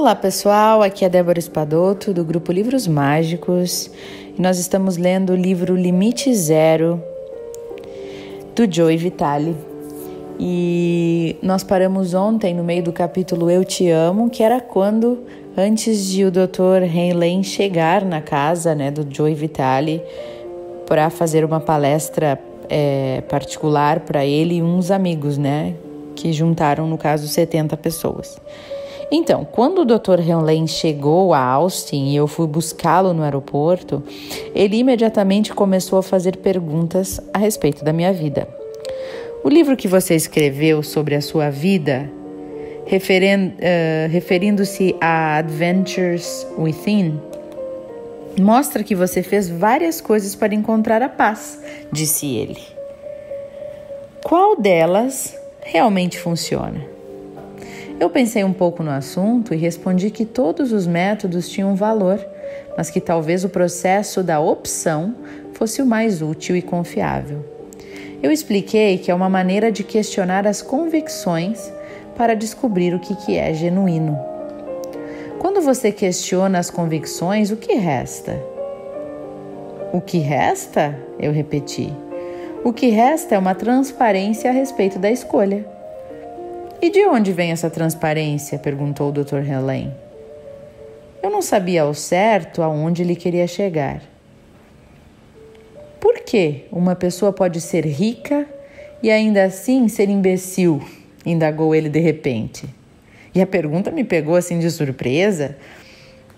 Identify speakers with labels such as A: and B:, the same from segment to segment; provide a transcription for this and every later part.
A: Olá pessoal, aqui é Débora Espadoto do grupo Livros Mágicos e nós estamos lendo o livro Limite Zero do Joey Vitale. E nós paramos ontem no meio do capítulo Eu Te Amo, que era quando, antes de o Dr. Henley chegar na casa né, do Joey Vitale para fazer uma palestra é, particular para ele e uns amigos, né? Que juntaram, no caso, 70 pessoas. Então, quando o Dr. Henley chegou a Austin e eu fui buscá-lo no aeroporto, ele imediatamente começou a fazer perguntas a respeito da minha vida. O livro que você escreveu sobre a sua vida, uh, referindo-se a Adventures Within, mostra que você fez várias coisas para encontrar a paz, disse ele. Qual delas realmente funciona? Eu pensei um pouco no assunto e respondi que todos os métodos tinham valor, mas que talvez o processo da opção fosse o mais útil e confiável. Eu expliquei que é uma maneira de questionar as convicções para descobrir o que é genuíno. Quando você questiona as convicções, o que resta? O que resta? Eu repeti. O que resta é uma transparência a respeito da escolha. E de onde vem essa transparência? perguntou o Dr. Helen. Eu não sabia ao certo aonde ele queria chegar. Por que uma pessoa pode ser rica e ainda assim ser imbecil? indagou ele de repente. E a pergunta me pegou assim de surpresa.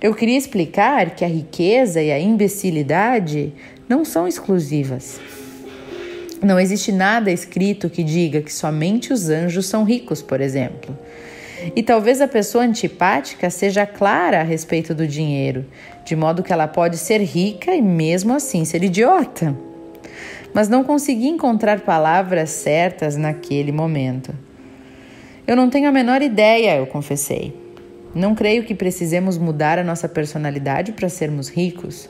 A: Eu queria explicar que a riqueza e a imbecilidade não são exclusivas. Não existe nada escrito que diga que somente os anjos são ricos, por exemplo. E talvez a pessoa antipática seja clara a respeito do dinheiro, de modo que ela pode ser rica e mesmo assim ser idiota. Mas não consegui encontrar palavras certas naquele momento. Eu não tenho a menor ideia, eu confessei. Não creio que precisemos mudar a nossa personalidade para sermos ricos.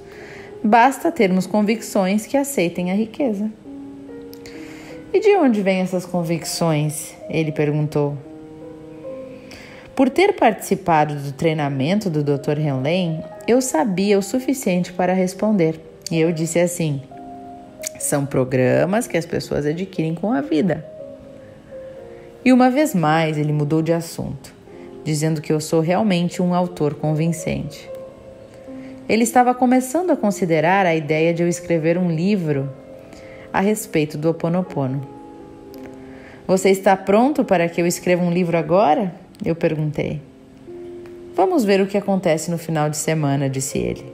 A: Basta termos convicções que aceitem a riqueza. E de onde vêm essas convicções? Ele perguntou. Por ter participado do treinamento do Dr. Henley, eu sabia o suficiente para responder. E eu disse assim: são programas que as pessoas adquirem com a vida. E uma vez mais ele mudou de assunto, dizendo que eu sou realmente um autor convincente. Ele estava começando a considerar a ideia de eu escrever um livro a respeito do Ho Oponopono. Você está pronto para que eu escreva um livro agora? Eu perguntei. Vamos ver o que acontece no final de semana, disse ele.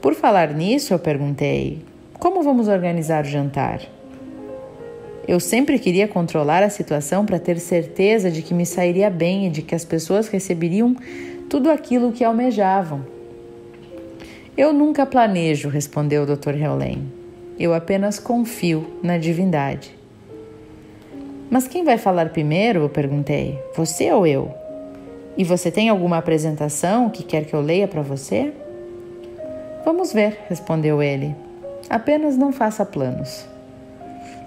A: Por falar nisso, eu perguntei: como vamos organizar o jantar? Eu sempre queria controlar a situação para ter certeza de que me sairia bem e de que as pessoas receberiam tudo aquilo que almejavam. Eu nunca planejo, respondeu o Dr. Heulen. Eu apenas confio na divindade. Mas quem vai falar primeiro? Eu perguntei. Você ou eu? E você tem alguma apresentação que quer que eu leia para você? Vamos ver, respondeu ele. Apenas não faça planos.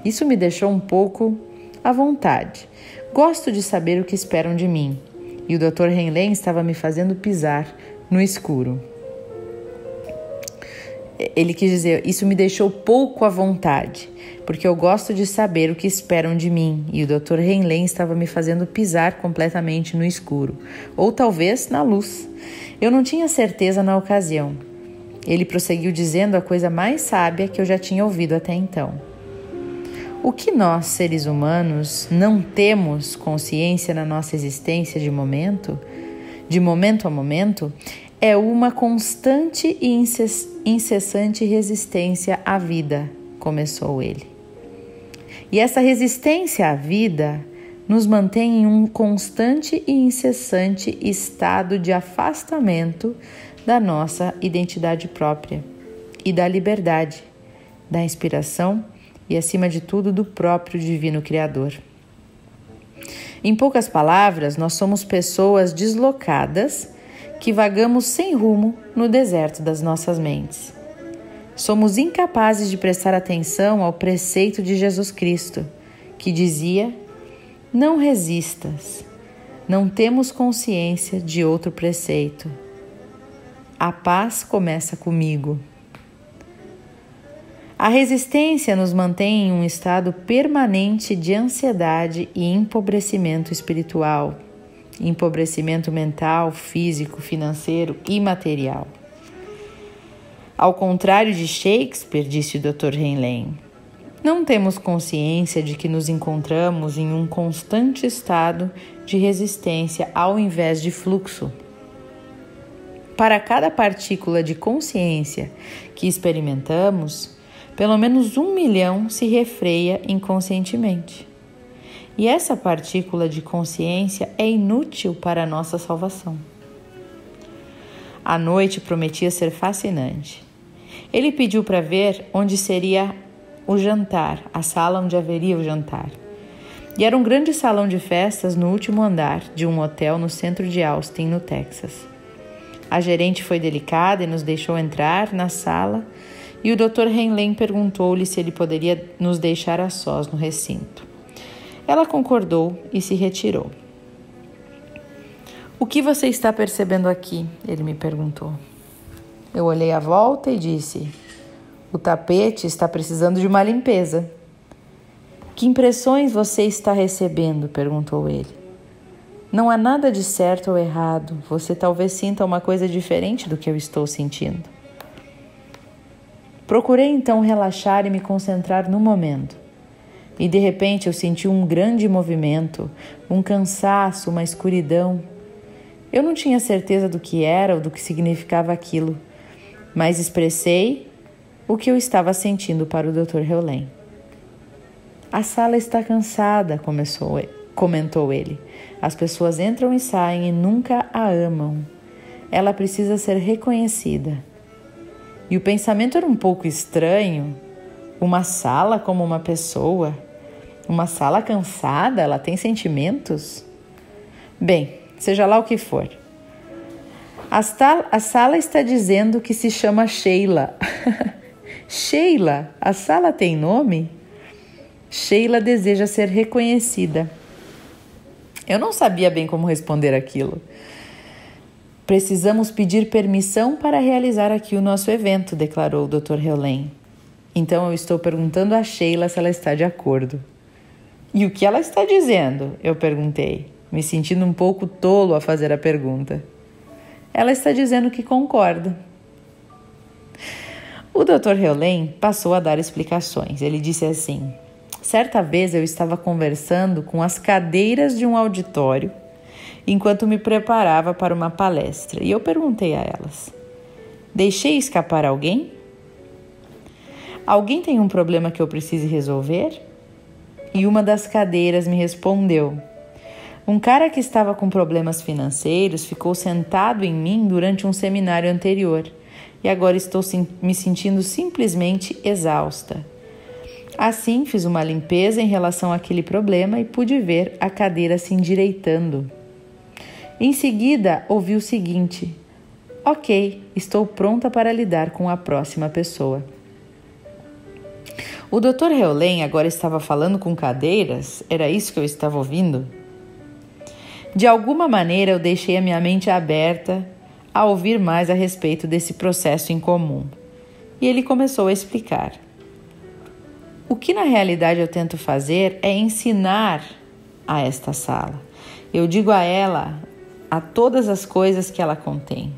A: Isso me deixou um pouco à vontade. Gosto de saber o que esperam de mim. E o Dr. Henley estava me fazendo pisar no escuro ele quis dizer, isso me deixou pouco à vontade, porque eu gosto de saber o que esperam de mim, e o Dr. Henlen estava me fazendo pisar completamente no escuro, ou talvez na luz. Eu não tinha certeza na ocasião. Ele prosseguiu dizendo a coisa mais sábia que eu já tinha ouvido até então. O que nós, seres humanos, não temos consciência na nossa existência de momento, de momento a momento, é uma constante e incessante resistência à vida, começou ele. E essa resistência à vida nos mantém em um constante e incessante estado de afastamento da nossa identidade própria e da liberdade, da inspiração e, acima de tudo, do próprio Divino Criador. Em poucas palavras, nós somos pessoas deslocadas que vagamos sem rumo no deserto das nossas mentes. Somos incapazes de prestar atenção ao preceito de Jesus Cristo, que dizia: Não resistas, não temos consciência de outro preceito. A paz começa comigo. A resistência nos mantém em um estado permanente de ansiedade e empobrecimento espiritual, empobrecimento mental, físico, financeiro e material. Ao contrário de Shakespeare, disse o Dr. Heinlein, não temos consciência de que nos encontramos em um constante estado de resistência ao invés de fluxo. Para cada partícula de consciência que experimentamos, pelo menos um milhão se refreia inconscientemente. E essa partícula de consciência é inútil para a nossa salvação. A noite prometia ser fascinante. Ele pediu para ver onde seria o jantar, a sala onde haveria o jantar. E era um grande salão de festas no último andar de um hotel no centro de Austin, no Texas. A gerente foi delicada e nos deixou entrar na sala, e o Dr. Henlen perguntou-lhe se ele poderia nos deixar a sós no recinto. Ela concordou e se retirou. O que você está percebendo aqui? Ele me perguntou. Eu olhei à volta e disse: O tapete está precisando de uma limpeza. Que impressões você está recebendo? perguntou ele. Não há nada de certo ou errado. Você talvez sinta uma coisa diferente do que eu estou sentindo. Procurei então relaxar e me concentrar no momento. E de repente eu senti um grande movimento, um cansaço, uma escuridão. Eu não tinha certeza do que era ou do que significava aquilo mas expressei o que eu estava sentindo para o Dr. Heulen. A sala está cansada, começou, comentou ele. As pessoas entram e saem e nunca a amam. Ela precisa ser reconhecida. E o pensamento era um pouco estranho. Uma sala como uma pessoa? Uma sala cansada? Ela tem sentimentos? Bem, seja lá o que for. A, a sala está dizendo que se chama Sheila. Sheila, a sala tem nome? Sheila deseja ser reconhecida. Eu não sabia bem como responder aquilo. Precisamos pedir permissão para realizar aqui o nosso evento, declarou o Dr. Heulen. Então eu estou perguntando a Sheila se ela está de acordo. E o que ela está dizendo? Eu perguntei, me sentindo um pouco tolo a fazer a pergunta ela está dizendo que concorda. O Dr. Heulen passou a dar explicações. Ele disse assim: Certa vez eu estava conversando com as cadeiras de um auditório enquanto me preparava para uma palestra e eu perguntei a elas: Deixei escapar alguém? Alguém tem um problema que eu precise resolver? E uma das cadeiras me respondeu: um cara que estava com problemas financeiros ficou sentado em mim durante um seminário anterior e agora estou me sentindo simplesmente exausta. Assim, fiz uma limpeza em relação àquele problema e pude ver a cadeira se endireitando. Em seguida, ouvi o seguinte: Ok, estou pronta para lidar com a próxima pessoa. O Dr. Heulen agora estava falando com cadeiras? Era isso que eu estava ouvindo? De alguma maneira eu deixei a minha mente aberta a ouvir mais a respeito desse processo em comum. E ele começou a explicar. O que na realidade eu tento fazer é ensinar a esta sala. Eu digo a ela a todas as coisas que ela contém.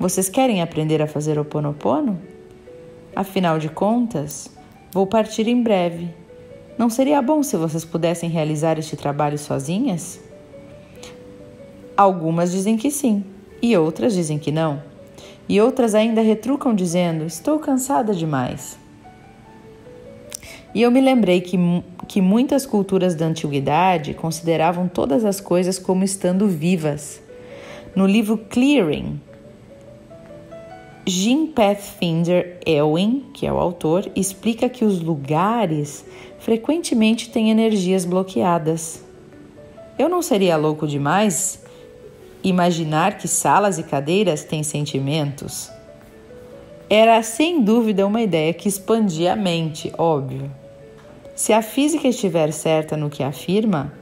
A: Vocês querem aprender a fazer o Ponopono? Afinal de contas, vou partir em breve. Não seria bom se vocês pudessem realizar este trabalho sozinhas? Algumas dizem que sim, e outras dizem que não. E outras ainda retrucam dizendo: Estou cansada demais. E eu me lembrei que, que muitas culturas da antiguidade consideravam todas as coisas como estando vivas. No livro Clearing, Jean Pathfinder Elwin, que é o autor, explica que os lugares frequentemente têm energias bloqueadas. Eu não seria louco demais Imaginar que salas e cadeiras têm sentimentos era sem dúvida uma ideia que expandia a mente, óbvio. Se a física estiver certa no que afirma,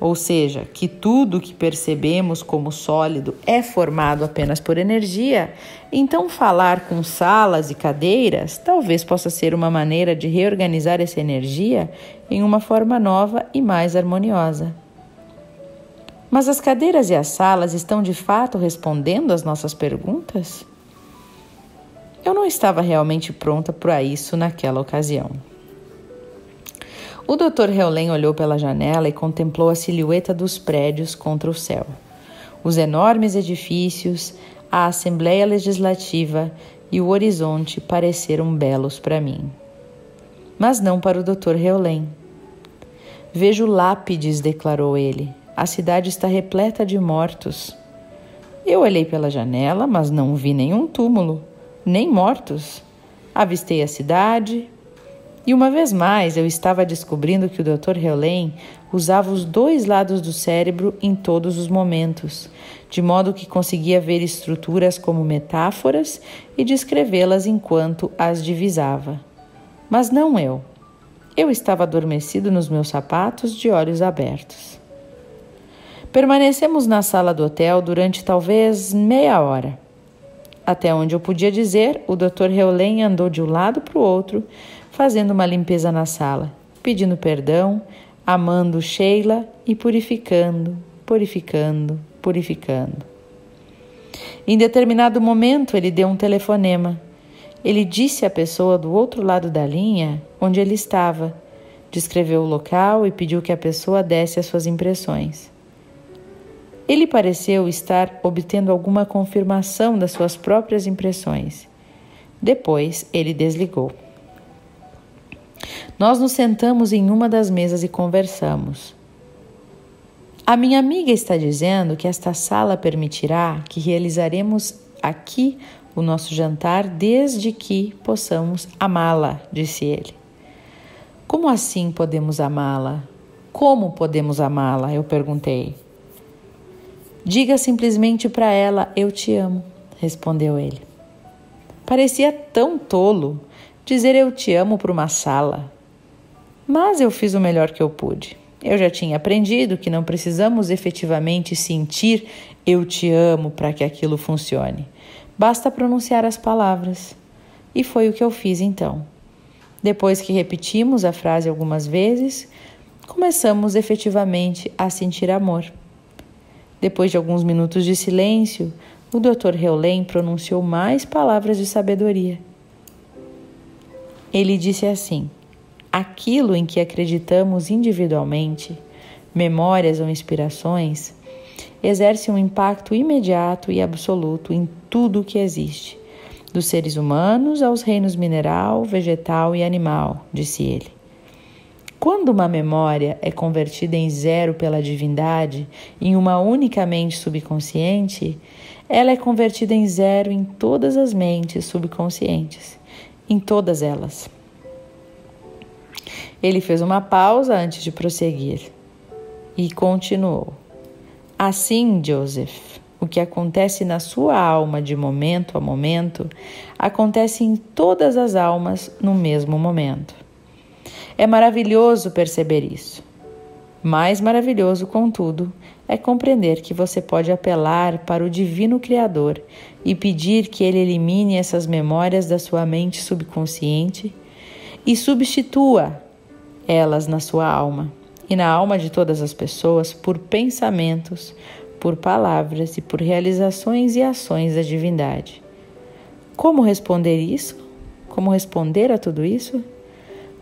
A: ou seja, que tudo que percebemos como sólido é formado apenas por energia, então falar com salas e cadeiras talvez possa ser uma maneira de reorganizar essa energia em uma forma nova e mais harmoniosa. Mas as cadeiras e as salas estão de fato respondendo às nossas perguntas? Eu não estava realmente pronta para isso naquela ocasião. O Dr. Heulen olhou pela janela e contemplou a silhueta dos prédios contra o céu. Os enormes edifícios, a Assembleia Legislativa e o horizonte pareceram belos para mim. Mas não para o Dr. Heulen. Vejo lápides, declarou ele. A cidade está repleta de mortos. Eu olhei pela janela, mas não vi nenhum túmulo, nem mortos. Avistei a cidade, e uma vez mais eu estava descobrindo que o Dr. Heulen usava os dois lados do cérebro em todos os momentos, de modo que conseguia ver estruturas como metáforas e descrevê-las enquanto as divisava. Mas não eu. Eu estava adormecido nos meus sapatos, de olhos abertos. Permanecemos na sala do hotel durante talvez meia hora. Até onde eu podia dizer, o Dr. Heulen andou de um lado para o outro, fazendo uma limpeza na sala, pedindo perdão, amando Sheila e purificando, purificando, purificando. Em determinado momento, ele deu um telefonema. Ele disse à pessoa do outro lado da linha onde ele estava, descreveu o local e pediu que a pessoa desse as suas impressões. Ele pareceu estar obtendo alguma confirmação das suas próprias impressões. Depois, ele desligou. Nós nos sentamos em uma das mesas e conversamos. A minha amiga está dizendo que esta sala permitirá que realizaremos aqui o nosso jantar desde que possamos amá-la, disse ele. Como assim podemos amá-la? Como podemos amá-la? Eu perguntei. Diga simplesmente para ela: Eu te amo, respondeu ele. Parecia tão tolo dizer eu te amo para uma sala. Mas eu fiz o melhor que eu pude. Eu já tinha aprendido que não precisamos efetivamente sentir eu te amo para que aquilo funcione. Basta pronunciar as palavras. E foi o que eu fiz então. Depois que repetimos a frase algumas vezes, começamos efetivamente a sentir amor. Depois de alguns minutos de silêncio, o Dr. Heulen pronunciou mais palavras de sabedoria. Ele disse assim: aquilo em que acreditamos individualmente, memórias ou inspirações, exerce um impacto imediato e absoluto em tudo o que existe, dos seres humanos aos reinos mineral, vegetal e animal, disse ele. Quando uma memória é convertida em zero pela divindade, em uma única mente subconsciente, ela é convertida em zero em todas as mentes subconscientes em todas elas. Ele fez uma pausa antes de prosseguir e continuou: Assim, Joseph, o que acontece na sua alma de momento a momento acontece em todas as almas no mesmo momento. É maravilhoso perceber isso. Mais maravilhoso, contudo, é compreender que você pode apelar para o Divino Criador e pedir que ele elimine essas memórias da sua mente subconsciente e substitua elas na sua alma e na alma de todas as pessoas por pensamentos, por palavras e por realizações e ações da divindade. Como responder isso? Como responder a tudo isso?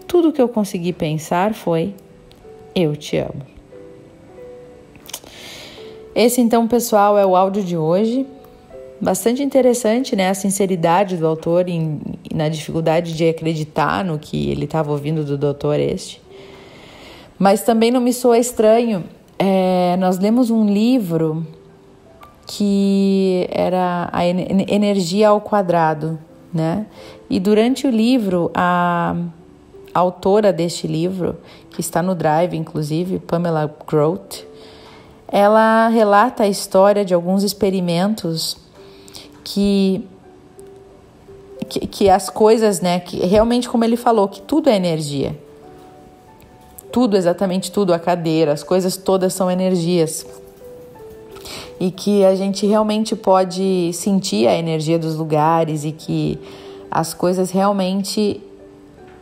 A: Tudo que eu consegui pensar foi: Eu te amo. Esse então, pessoal, é o áudio de hoje. Bastante interessante, né? A sinceridade do autor em, na dificuldade de acreditar no que ele estava ouvindo do doutor este. Mas também não me soa estranho. É, nós lemos um livro que era a energia ao quadrado, né? E durante o livro, a, a autora deste livro, que está no Drive, inclusive, Pamela Grote, ela relata a história de alguns experimentos que, que, que as coisas, né, que realmente como ele falou, que tudo é energia. tudo, exatamente tudo, a cadeira, as coisas todas são energias. E que a gente realmente pode sentir a energia dos lugares e que as coisas realmente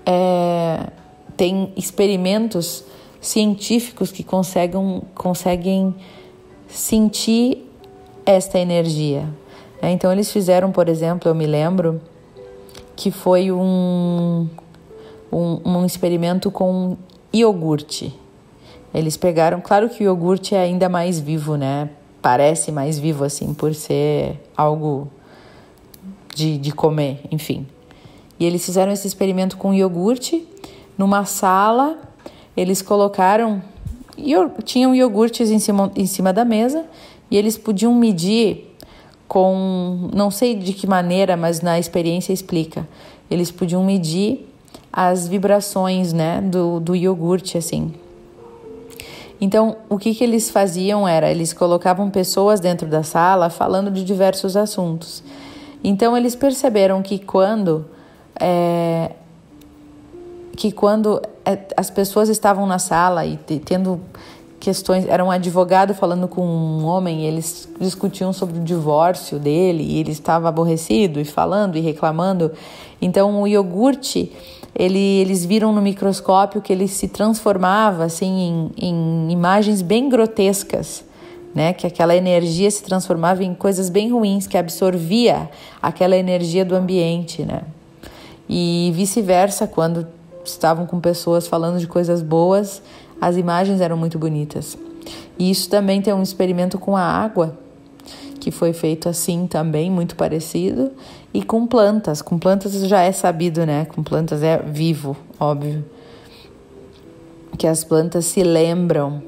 A: é, têm experimentos científicos que conseguem, conseguem sentir esta energia. É, então, eles fizeram, por exemplo, eu me lembro que foi um, um, um experimento com iogurte. Eles pegaram, claro que o iogurte é ainda mais vivo, né? Parece mais vivo assim, por ser algo de, de comer, enfim. E eles fizeram esse experimento com iogurte numa sala. Eles colocaram, tinham iogurtes em cima, em cima da mesa e eles podiam medir com, não sei de que maneira, mas na experiência explica. Eles podiam medir as vibrações, né, do, do iogurte, assim. Então, o que, que eles faziam era, eles colocavam pessoas dentro da sala falando de diversos assuntos. Então, eles perceberam que quando é, que quando é, as pessoas estavam na sala e tendo questões, era um advogado falando com um homem, e eles discutiam sobre o divórcio dele, e ele estava aborrecido e falando e reclamando. Então o iogurte, ele, eles viram no microscópio que ele se transformava assim em, em imagens bem grotescas. Né, que aquela energia se transformava em coisas bem ruins, que absorvia aquela energia do ambiente, né? E vice-versa, quando estavam com pessoas falando de coisas boas, as imagens eram muito bonitas. E isso também tem um experimento com a água, que foi feito assim também, muito parecido, e com plantas. Com plantas já é sabido, né? Com plantas é vivo, óbvio. Que as plantas se lembram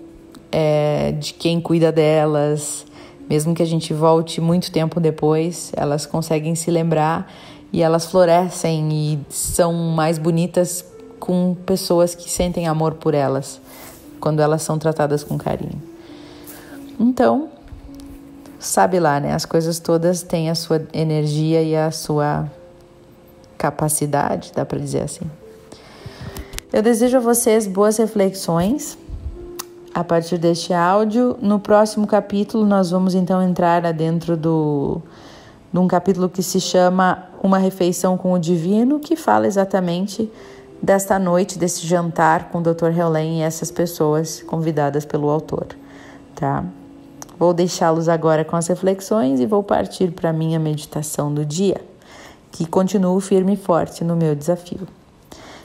A: é, de quem cuida delas, mesmo que a gente volte muito tempo depois, elas conseguem se lembrar e elas florescem e são mais bonitas com pessoas que sentem amor por elas quando elas são tratadas com carinho. Então, sabe lá, né? As coisas todas têm a sua energia e a sua capacidade, dá para dizer assim. Eu desejo a vocês boas reflexões a partir deste áudio. No próximo capítulo, nós vamos então entrar dentro do de um capítulo que se chama Uma Refeição com o Divino, que fala exatamente desta noite, desse jantar com o Dr. Helen e essas pessoas convidadas pelo autor, tá? Vou deixá-los agora com as reflexões e vou partir para a minha meditação do dia, que continuo firme e forte no meu desafio.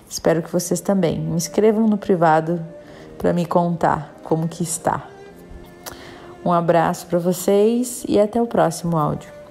A: Espero que vocês também me escrevam no privado para me contar como que está. Um abraço para vocês e até o próximo áudio.